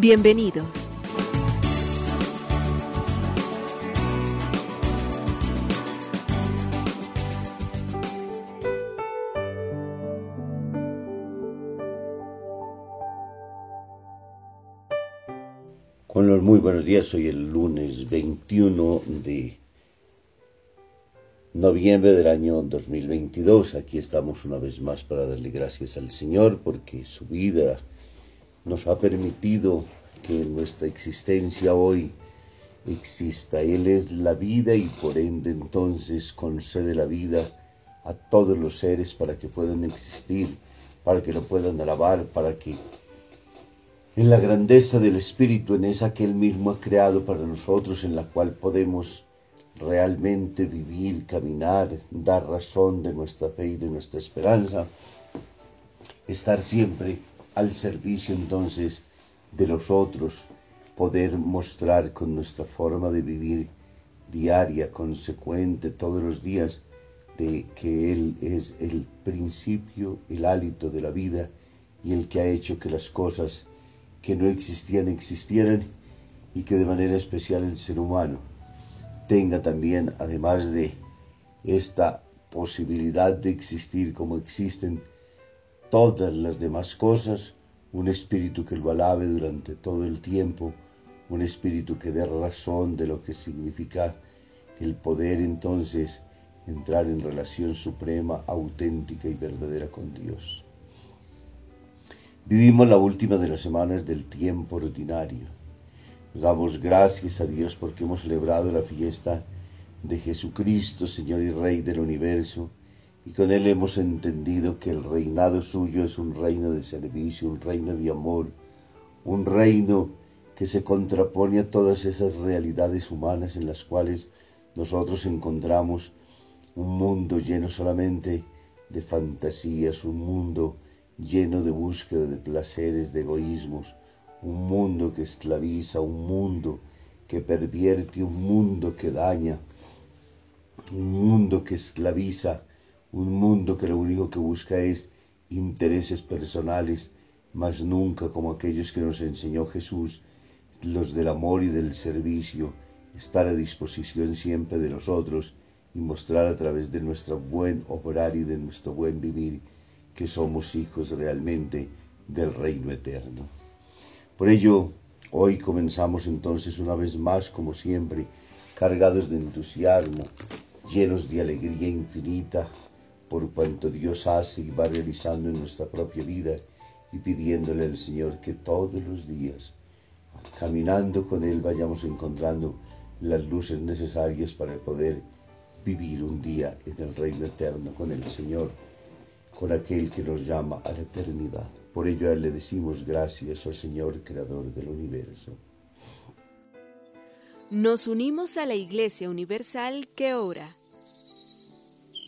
Bienvenidos. Con los muy buenos días, hoy el lunes 21 de noviembre del año 2022. Aquí estamos una vez más para darle gracias al Señor porque su vida nos ha permitido que nuestra existencia hoy exista. Él es la vida y por ende entonces concede la vida a todos los seres para que puedan existir, para que lo puedan alabar, para que en la grandeza del Espíritu, en esa que Él mismo ha creado para nosotros, en la cual podemos realmente vivir, caminar, dar razón de nuestra fe y de nuestra esperanza, estar siempre al servicio entonces de los otros, poder mostrar con nuestra forma de vivir diaria, consecuente, todos los días, de que Él es el principio, el hálito de la vida y el que ha hecho que las cosas que no existían existieran y que de manera especial el ser humano tenga también, además de esta posibilidad de existir como existen todas las demás cosas, un espíritu que lo alabe durante todo el tiempo, un espíritu que dé razón de lo que significa el poder entonces entrar en relación suprema, auténtica y verdadera con Dios. Vivimos la última de las semanas del tiempo ordinario. Damos gracias a Dios porque hemos celebrado la fiesta de Jesucristo, Señor y Rey del universo, y con Él hemos entendido que el reinado suyo es un reino de servicio, un reino de amor, un reino que se contrapone a todas esas realidades humanas en las cuales nosotros encontramos un mundo lleno solamente de fantasías, un mundo lleno de búsqueda de placeres, de egoísmos, un mundo que esclaviza, un mundo que pervierte, un mundo que daña, un mundo que esclaviza, un mundo que lo único que busca es intereses personales, mas nunca como aquellos que nos enseñó Jesús, los del amor y del servicio, estar a disposición siempre de nosotros y mostrar a través de nuestro buen obrar y de nuestro buen vivir que somos hijos realmente del reino eterno. Por ello, hoy comenzamos entonces una vez más, como siempre, cargados de entusiasmo, llenos de alegría infinita por cuanto Dios hace y va realizando en nuestra propia vida y pidiéndole al Señor que todos los días, caminando con Él, vayamos encontrando las luces necesarias para poder vivir un día en el reino eterno con el Señor con aquel que nos llama a la eternidad. Por ello le decimos gracias, oh Señor, Creador del universo. Nos unimos a la Iglesia Universal que ora.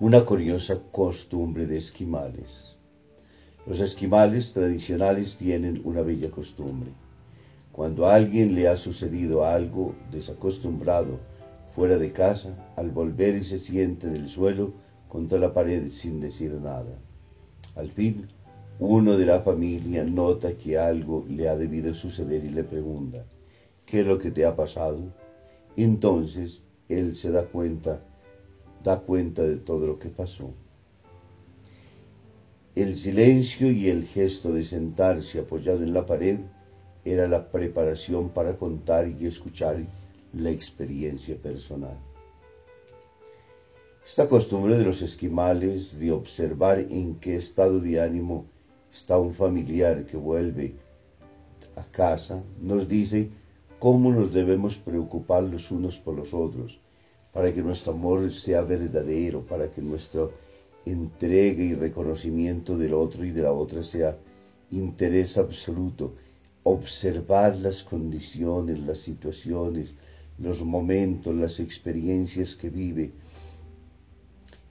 Una curiosa costumbre de esquimales. Los esquimales tradicionales tienen una bella costumbre. Cuando a alguien le ha sucedido algo desacostumbrado fuera de casa, al volver y se siente del suelo contra la pared sin decir nada. Al fin, uno de la familia nota que algo le ha debido suceder y le pregunta, ¿qué es lo que te ha pasado? Entonces él se da cuenta, da cuenta de todo lo que pasó. El silencio y el gesto de sentarse apoyado en la pared era la preparación para contar y escuchar la experiencia personal. Esta costumbre de los esquimales de observar en qué estado de ánimo está un familiar que vuelve a casa nos dice cómo nos debemos preocupar los unos por los otros para que nuestro amor sea verdadero, para que nuestra entrega y reconocimiento del otro y de la otra sea interés absoluto. Observar las condiciones, las situaciones, los momentos, las experiencias que vive.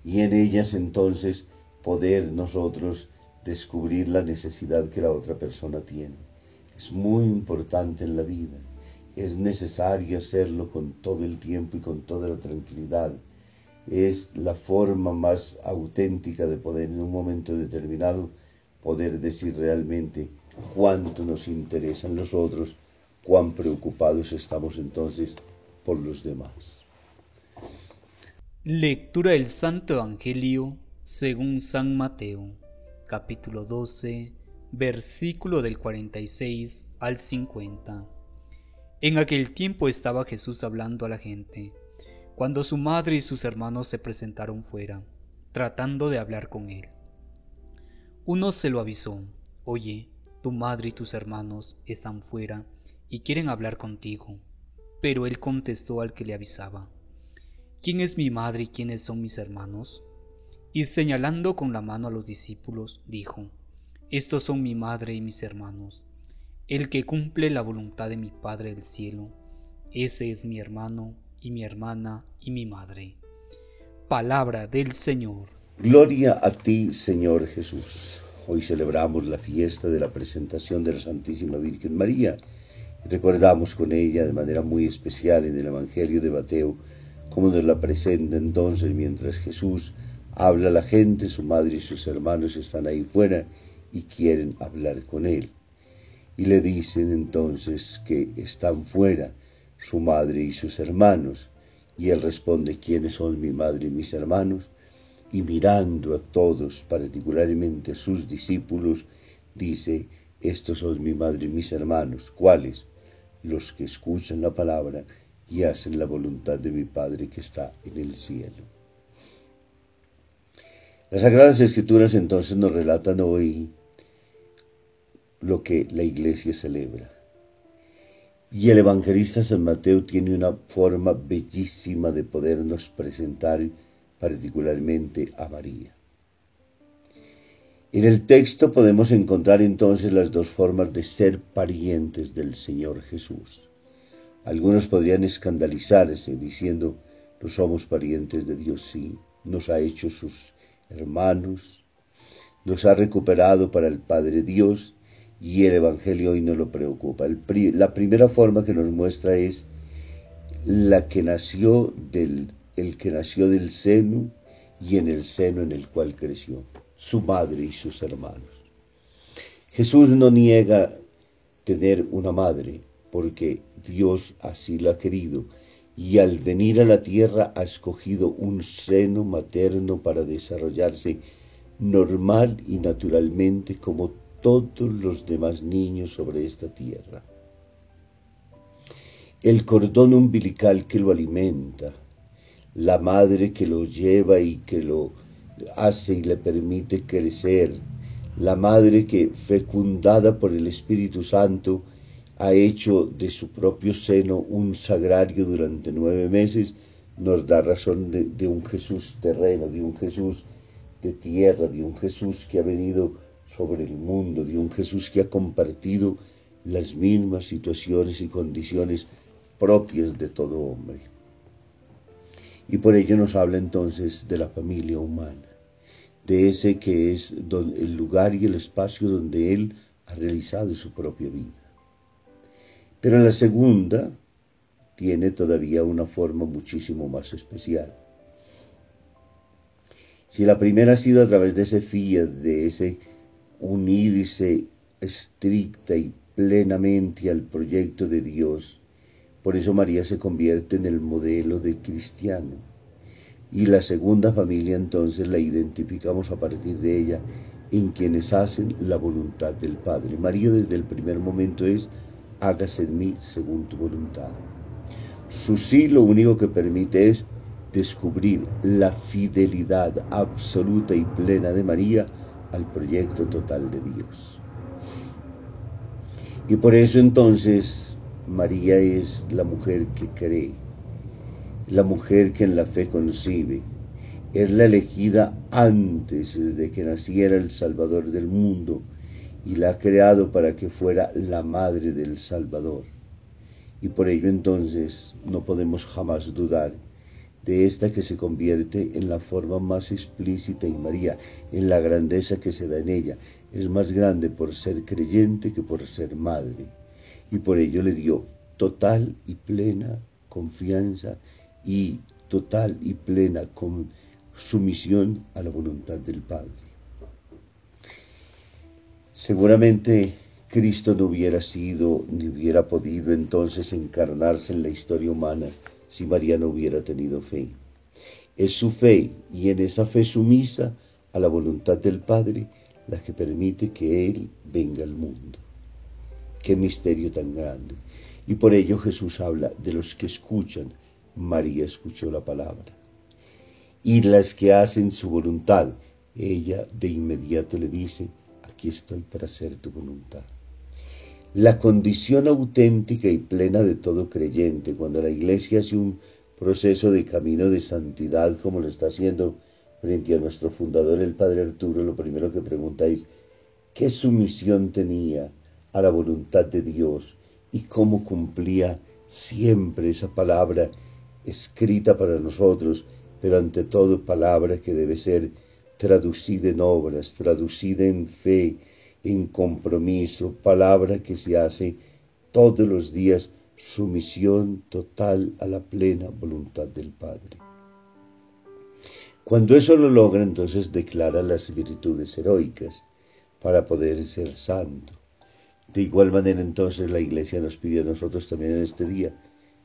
Y en ellas entonces poder nosotros descubrir la necesidad que la otra persona tiene. Es muy importante en la vida, es necesario hacerlo con todo el tiempo y con toda la tranquilidad. Es la forma más auténtica de poder en un momento determinado poder decir realmente cuánto nos interesan los otros, cuán preocupados estamos entonces por los demás. Lectura del Santo Evangelio según San Mateo, capítulo 12, versículo del 46 al 50. En aquel tiempo estaba Jesús hablando a la gente, cuando su madre y sus hermanos se presentaron fuera, tratando de hablar con él. Uno se lo avisó, oye, tu madre y tus hermanos están fuera y quieren hablar contigo. Pero él contestó al que le avisaba, ¿quién es mi madre y quiénes son mis hermanos? Y señalando con la mano a los discípulos, dijo, Estos son mi madre y mis hermanos. El que cumple la voluntad de mi Padre del cielo, ese es mi hermano y mi hermana y mi madre. Palabra del Señor. Gloria a ti, Señor Jesús. Hoy celebramos la fiesta de la presentación de la Santísima Virgen María recordamos con ella de manera muy especial en el Evangelio de Mateo cómo nos la presenta entonces mientras Jesús habla a la gente, su madre y sus hermanos están ahí fuera y quieren hablar con él. Y le dicen entonces que están fuera su madre y sus hermanos. Y él responde, ¿quiénes son mi madre y mis hermanos? Y mirando a todos, particularmente a sus discípulos, dice, estos son mi madre y mis hermanos. ¿Cuáles? Los que escuchan la palabra y hacen la voluntad de mi Padre que está en el cielo. Las Sagradas Escrituras entonces nos relatan hoy lo que la iglesia celebra. Y el evangelista San Mateo tiene una forma bellísima de podernos presentar particularmente a María. En el texto podemos encontrar entonces las dos formas de ser parientes del Señor Jesús. Algunos podrían escandalizarse diciendo, no somos parientes de Dios, sí, nos ha hecho sus hermanos, nos ha recuperado para el Padre Dios y el Evangelio hoy no lo preocupa. la primera forma que nos muestra es la que nació del, el que nació del seno y en el seno en el cual creció su madre y sus hermanos. Jesús no niega tener una madre, porque Dios así lo ha querido, y al venir a la tierra ha escogido un seno materno para desarrollarse normal y naturalmente como todos los demás niños sobre esta tierra. El cordón umbilical que lo alimenta, la madre que lo lleva y que lo hace y le permite crecer. La madre que, fecundada por el Espíritu Santo, ha hecho de su propio seno un sagrario durante nueve meses, nos da razón de, un Jesús terreno, de un Jesús de tierra, de un Jesús que ha venido sobre el mundo, de un Jesús que ha compartido las mismas situaciones y condiciones propias de todo hombre. Y por ello nos habla entonces de la familia humana, de ese que es el lugar y el espacio donde Él ha realizado su propia vida. Pero la segunda tiene todavía una forma muchísimo más especial. Si la primera ha sido a través de ese fiat, de ese unirse estricta y plenamente al proyecto de Dios, por eso María se convierte en el modelo de cristiano. Y la segunda familia entonces la identificamos a partir de ella en quienes hacen la voluntad del Padre. María desde el primer momento es, hágase en mí según tu voluntad. Su sí lo único que permite es descubrir la fidelidad absoluta y plena de María al proyecto total de Dios. Y por eso entonces María es la mujer que cree, la mujer que en la fe concibe, es la elegida antes de que naciera el Salvador del mundo y la ha creado para que fuera la madre del Salvador. Y por ello entonces no podemos jamás dudar de esta que se convierte en la forma más explícita y María, en la grandeza que se da en ella. Es más grande por ser creyente que por ser madre. Y por ello le dio total y plena confianza y total y plena sumisión a la voluntad del Padre. Seguramente Cristo no hubiera sido ni hubiera podido entonces encarnarse en la historia humana si María no hubiera tenido fe. Es su fe y en esa fe sumisa a la voluntad del Padre la que permite que Él venga al mundo. Qué misterio tan grande. Y por ello Jesús habla de los que escuchan. María escuchó la palabra. Y las que hacen su voluntad. Ella de inmediato le dice, aquí estoy para hacer tu voluntad. La condición auténtica y plena de todo creyente, cuando la iglesia hace un proceso de camino de santidad como lo está haciendo frente a nuestro fundador, el Padre Arturo, lo primero que pregunta es, ¿qué sumisión tenía a la voluntad de Dios y cómo cumplía siempre esa palabra escrita para nosotros, pero ante todo palabra que debe ser traducida en obras, traducida en fe, en compromiso, palabra que se hace todos los días, sumisión total a la plena voluntad del Padre. Cuando eso lo logra, entonces declara las virtudes heroicas para poder ser santo. De igual manera, entonces, la Iglesia nos pide a nosotros también en este día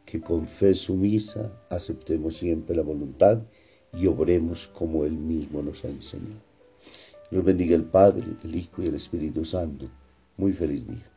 que con fe sumisa aceptemos siempre la voluntad y obremos como Él mismo nos ha enseñado. Los bendiga el Padre, el Hijo y el Espíritu Santo. Muy feliz día.